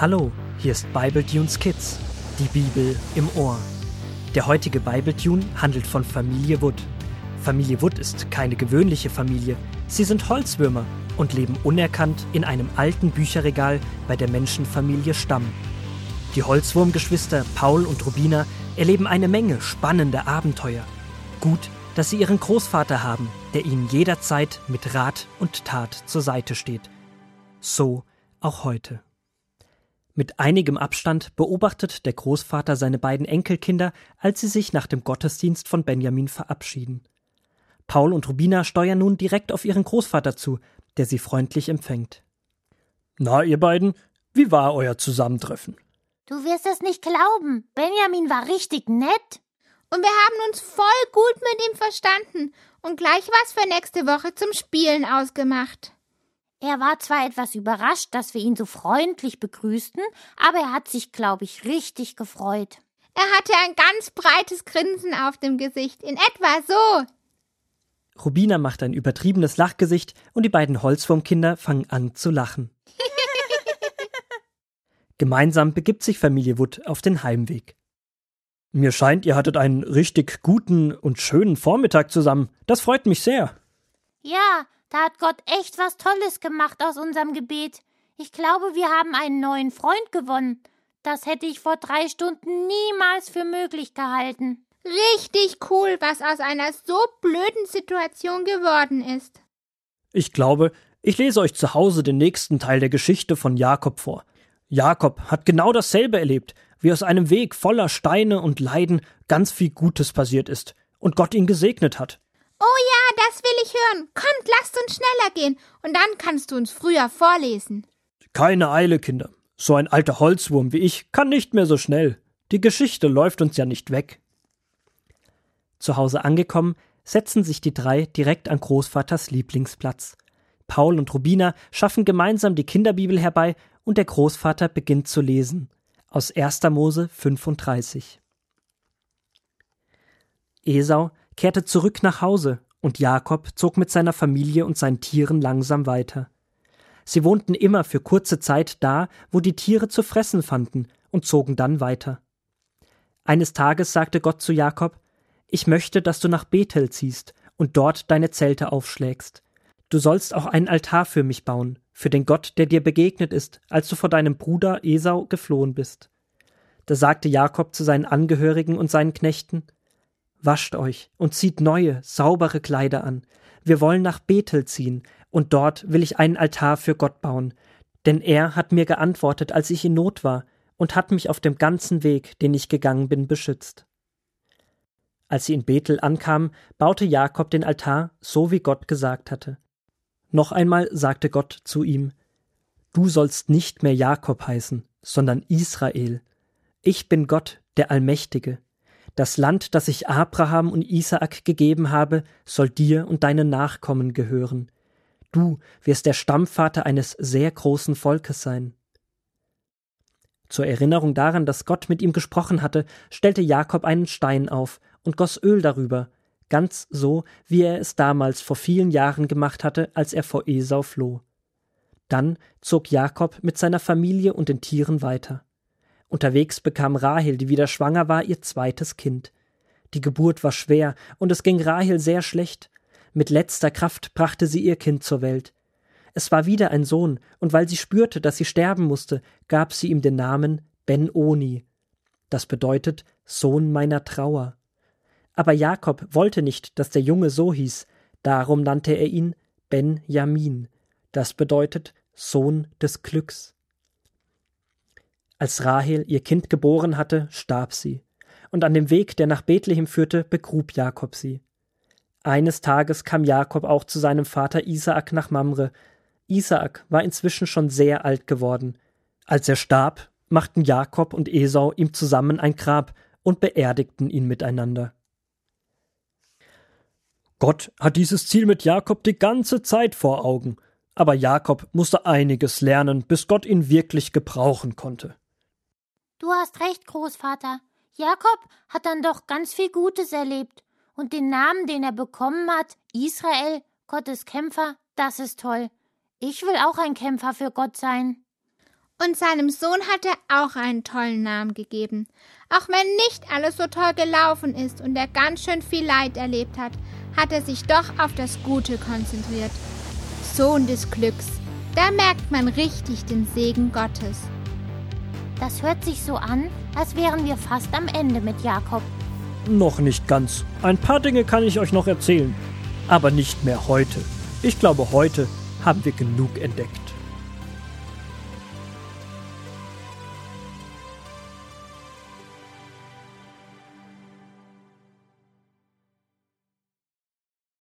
Hallo, hier ist Bible Tunes Kids, die Bibel im Ohr. Der heutige Bible Tune handelt von Familie Wood. Familie Wood ist keine gewöhnliche Familie. Sie sind Holzwürmer und leben unerkannt in einem alten Bücherregal bei der Menschenfamilie Stamm. Die Holzwurmgeschwister Paul und Rubina erleben eine Menge spannender Abenteuer. Gut, dass sie ihren Großvater haben, der ihnen jederzeit mit Rat und Tat zur Seite steht. So auch heute. Mit einigem Abstand beobachtet der Großvater seine beiden Enkelkinder, als sie sich nach dem Gottesdienst von Benjamin verabschieden. Paul und Rubina steuern nun direkt auf ihren Großvater zu, der sie freundlich empfängt. Na, ihr beiden, wie war euer Zusammentreffen? Du wirst es nicht glauben. Benjamin war richtig nett. Und wir haben uns voll gut mit ihm verstanden und gleich was für nächste Woche zum Spielen ausgemacht. Er war zwar etwas überrascht, dass wir ihn so freundlich begrüßten, aber er hat sich, glaube ich, richtig gefreut. Er hatte ein ganz breites Grinsen auf dem Gesicht, in etwa so. Rubina macht ein übertriebenes Lachgesicht und die beiden Holzwurmkinder fangen an zu lachen. Gemeinsam begibt sich Familie Wood auf den Heimweg. Mir scheint, ihr hattet einen richtig guten und schönen Vormittag zusammen. Das freut mich sehr. Ja, da hat Gott echt was Tolles gemacht aus unserem Gebet. Ich glaube, wir haben einen neuen Freund gewonnen. Das hätte ich vor drei Stunden niemals für möglich gehalten. Richtig cool, was aus einer so blöden Situation geworden ist. Ich glaube, ich lese euch zu Hause den nächsten Teil der Geschichte von Jakob vor. Jakob hat genau dasselbe erlebt, wie aus einem Weg voller Steine und Leiden ganz viel Gutes passiert ist und Gott ihn gesegnet hat. Ich hören. Kommt, lasst uns schneller gehen, und dann kannst du uns früher vorlesen. Keine Eile, Kinder. So ein alter Holzwurm wie ich kann nicht mehr so schnell. Die Geschichte läuft uns ja nicht weg. Zu Hause angekommen, setzen sich die drei direkt an Großvaters Lieblingsplatz. Paul und Rubina schaffen gemeinsam die Kinderbibel herbei und der Großvater beginnt zu lesen. Aus 1. Mose 35. Esau kehrte zurück nach Hause, und Jakob zog mit seiner Familie und seinen Tieren langsam weiter. Sie wohnten immer für kurze Zeit da, wo die Tiere zu fressen fanden, und zogen dann weiter. Eines Tages sagte Gott zu Jakob Ich möchte, dass du nach Bethel ziehst und dort deine Zelte aufschlägst. Du sollst auch einen Altar für mich bauen, für den Gott, der dir begegnet ist, als du vor deinem Bruder Esau geflohen bist. Da sagte Jakob zu seinen Angehörigen und seinen Knechten Wascht euch und zieht neue, saubere Kleider an. Wir wollen nach Bethel ziehen, und dort will ich einen Altar für Gott bauen. Denn er hat mir geantwortet, als ich in Not war, und hat mich auf dem ganzen Weg, den ich gegangen bin, beschützt. Als sie in Bethel ankamen, baute Jakob den Altar, so wie Gott gesagt hatte. Noch einmal sagte Gott zu ihm Du sollst nicht mehr Jakob heißen, sondern Israel. Ich bin Gott, der Allmächtige. Das Land, das ich Abraham und Isaak gegeben habe, soll dir und deinen Nachkommen gehören. Du wirst der Stammvater eines sehr großen Volkes sein. Zur Erinnerung daran, dass Gott mit ihm gesprochen hatte, stellte Jakob einen Stein auf und goss Öl darüber, ganz so, wie er es damals vor vielen Jahren gemacht hatte, als er vor Esau floh. Dann zog Jakob mit seiner Familie und den Tieren weiter. Unterwegs bekam Rahel, die wieder schwanger war, ihr zweites Kind. Die Geburt war schwer, und es ging Rahel sehr schlecht. Mit letzter Kraft brachte sie ihr Kind zur Welt. Es war wieder ein Sohn, und weil sie spürte, dass sie sterben musste, gab sie ihm den Namen Ben-Oni. Das bedeutet Sohn meiner Trauer. Aber Jakob wollte nicht, dass der Junge so hieß, darum nannte er ihn Ben-Jamin. Das bedeutet Sohn des Glücks. Als Rahel ihr Kind geboren hatte, starb sie, und an dem Weg, der nach Bethlehem führte, begrub Jakob sie. Eines Tages kam Jakob auch zu seinem Vater Isaak nach Mamre. Isaak war inzwischen schon sehr alt geworden. Als er starb, machten Jakob und Esau ihm zusammen ein Grab und beerdigten ihn miteinander. Gott hat dieses Ziel mit Jakob die ganze Zeit vor Augen, aber Jakob musste einiges lernen, bis Gott ihn wirklich gebrauchen konnte. Du hast recht, Großvater. Jakob hat dann doch ganz viel Gutes erlebt. Und den Namen, den er bekommen hat, Israel, Gottes Kämpfer, das ist toll. Ich will auch ein Kämpfer für Gott sein. Und seinem Sohn hat er auch einen tollen Namen gegeben. Auch wenn nicht alles so toll gelaufen ist und er ganz schön viel Leid erlebt hat, hat er sich doch auf das Gute konzentriert. Sohn des Glücks, da merkt man richtig den Segen Gottes. Das hört sich so an, als wären wir fast am Ende mit Jakob. Noch nicht ganz. Ein paar Dinge kann ich euch noch erzählen. Aber nicht mehr heute. Ich glaube, heute haben wir genug entdeckt.